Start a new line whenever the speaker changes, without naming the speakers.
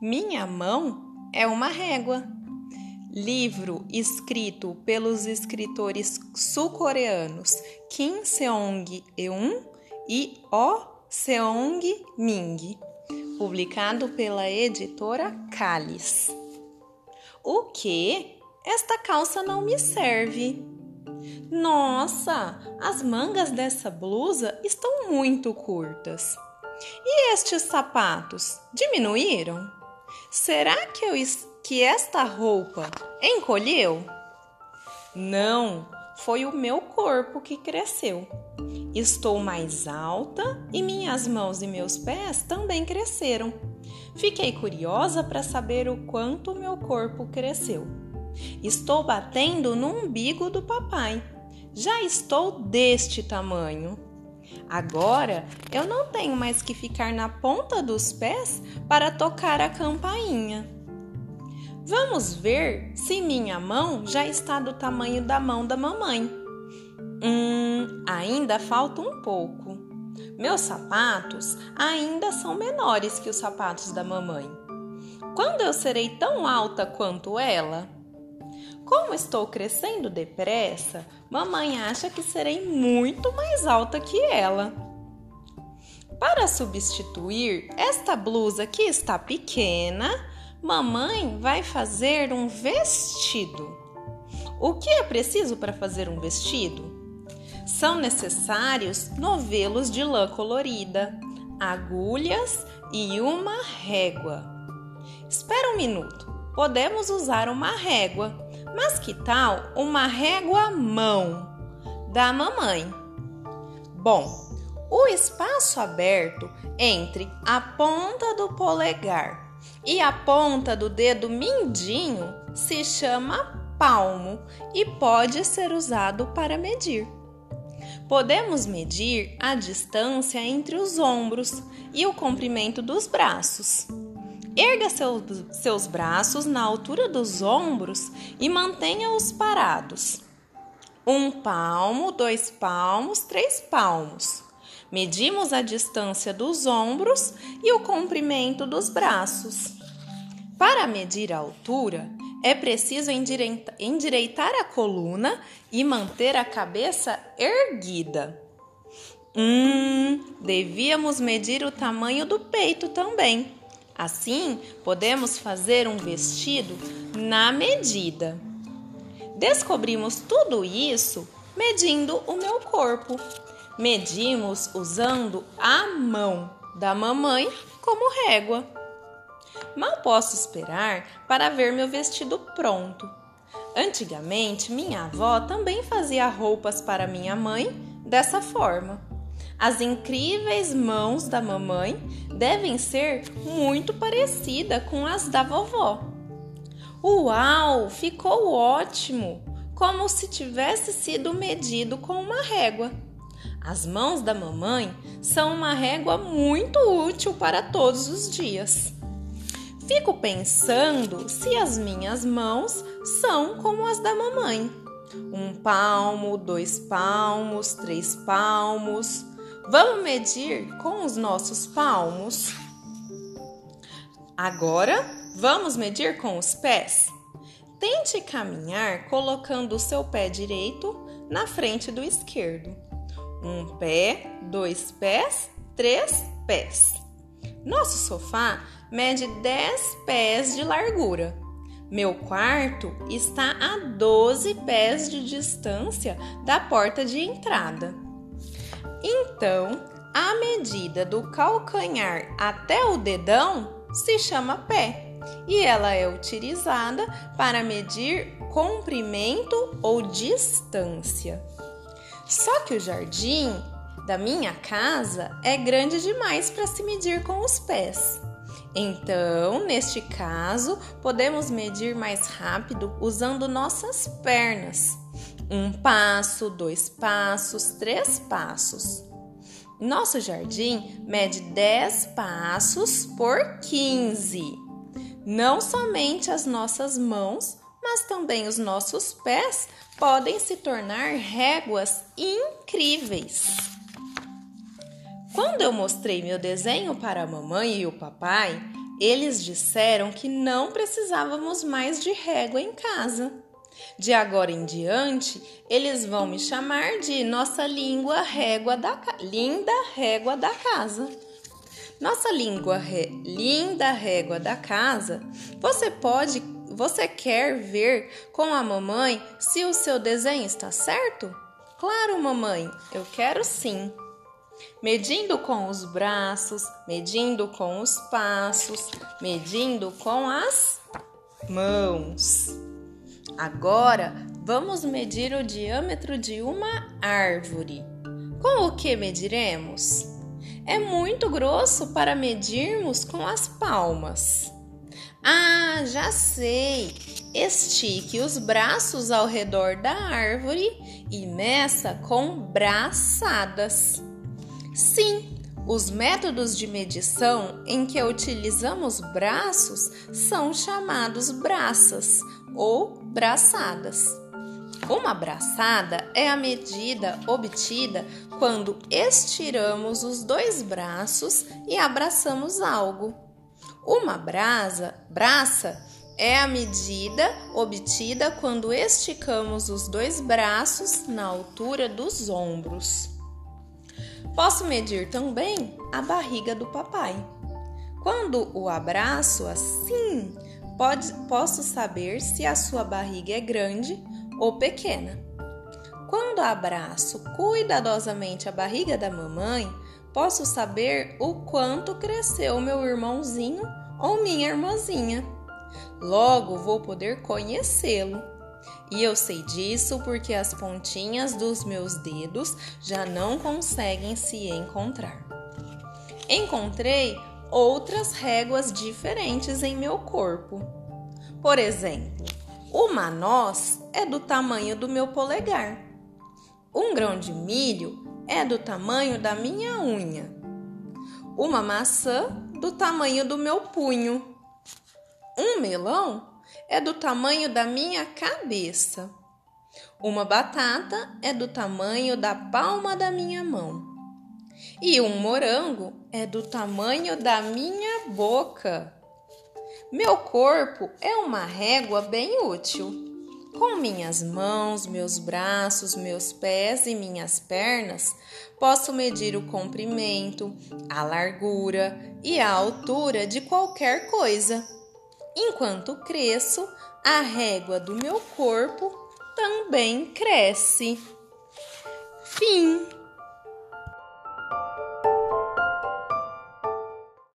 Minha mão é uma régua. Livro escrito pelos escritores sul-coreanos Kim Seong-eun e Oh Seong-ming, publicado pela editora Calis. O que? Esta calça não me serve. Nossa, as mangas dessa blusa estão muito curtas. E estes sapatos diminuíram? Será que, eu, que esta roupa encolheu? Não, foi o meu corpo que cresceu. Estou mais alta e minhas mãos e meus pés também cresceram. Fiquei curiosa para saber o quanto meu corpo cresceu. Estou batendo no umbigo do papai. Já estou deste tamanho. Agora eu não tenho mais que ficar na ponta dos pés para tocar a campainha. Vamos ver se minha mão já está do tamanho da mão da mamãe. Hum, ainda falta um pouco. Meus sapatos ainda são menores que os sapatos da mamãe. Quando eu serei tão alta quanto ela? Como estou crescendo depressa, mamãe acha que serei muito mais alta que ela. Para substituir esta blusa que está pequena, mamãe vai fazer um vestido. O que é preciso para fazer um vestido? São necessários novelos de lã colorida, agulhas e uma régua. Espera um minuto. Podemos usar uma régua mas que tal uma régua mão da mamãe? Bom, o espaço aberto entre a ponta do polegar e a ponta do dedo mindinho se chama palmo e pode ser usado para medir. Podemos medir a distância entre os ombros e o comprimento dos braços. Erga seu, seus braços na altura dos ombros e mantenha-os parados. Um palmo, dois palmos, três palmos. Medimos a distância dos ombros e o comprimento dos braços. Para medir a altura, é preciso endireitar a coluna e manter a cabeça erguida. Hum, devíamos medir o tamanho do peito também. Assim, podemos fazer um vestido na medida. Descobrimos tudo isso medindo o meu corpo. Medimos usando a mão da mamãe como régua. Mal posso esperar para ver meu vestido pronto. Antigamente, minha avó também fazia roupas para minha mãe dessa forma. As incríveis mãos da mamãe devem ser muito parecidas com as da vovó. Uau, ficou ótimo! Como se tivesse sido medido com uma régua. As mãos da mamãe são uma régua muito útil para todos os dias. Fico pensando se as minhas mãos são como as da mamãe. Um palmo, dois palmos, três palmos. Vamos medir com os nossos palmos. Agora, vamos medir com os pés. Tente caminhar colocando o seu pé direito na frente do esquerdo. Um pé, dois pés, três pés. Nosso sofá mede 10 pés de largura. Meu quarto está a 12 pés de distância da porta de entrada. Então, a medida do calcanhar até o dedão se chama pé e ela é utilizada para medir comprimento ou distância. Só que o jardim da minha casa é grande demais para se medir com os pés. Então, neste caso, podemos medir mais rápido usando nossas pernas. Um passo, dois passos, três passos. Nosso jardim mede 10 passos por 15. Não somente as nossas mãos, mas também os nossos pés podem se tornar réguas incríveis. Quando eu mostrei meu desenho para a mamãe e o papai, Eles disseram que não precisávamos mais de régua em casa. De agora em diante, eles vão me chamar de nossa língua régua da linda régua da casa. Nossa língua linda régua da casa. Você pode, você quer ver com a mamãe se o seu desenho está certo? Claro, mamãe, eu quero sim. Medindo com os braços, medindo com os passos, medindo com as mãos. Agora vamos medir o diâmetro de uma árvore. Com o que mediremos? É muito grosso para medirmos com as palmas. Ah, já sei! Estique os braços ao redor da árvore e meça com braçadas. Sim, os métodos de medição em que utilizamos braços são chamados braças ou braçadas. Uma braçada é a medida obtida quando estiramos os dois braços e abraçamos algo. Uma brasa, braça é a medida obtida quando esticamos os dois braços na altura dos ombros. Posso medir também a barriga do papai. Quando o abraço assim, pode, posso saber se a sua barriga é grande ou pequena. Quando abraço cuidadosamente a barriga da mamãe, posso saber o quanto cresceu meu irmãozinho ou minha irmãzinha. Logo vou poder conhecê-lo. E eu sei disso porque as pontinhas dos meus dedos já não conseguem se encontrar. Encontrei outras réguas diferentes em meu corpo. Por exemplo, uma noz é do tamanho do meu polegar. Um grão de milho é do tamanho da minha unha. Uma maçã do tamanho do meu punho. Um melão é do tamanho da minha cabeça. Uma batata é do tamanho da palma da minha mão. E um morango é do tamanho da minha boca. Meu corpo é uma régua bem útil. Com minhas mãos, meus braços, meus pés e minhas pernas, posso medir o comprimento, a largura e a altura de qualquer coisa. Enquanto cresço, a régua do meu corpo também cresce. Fim.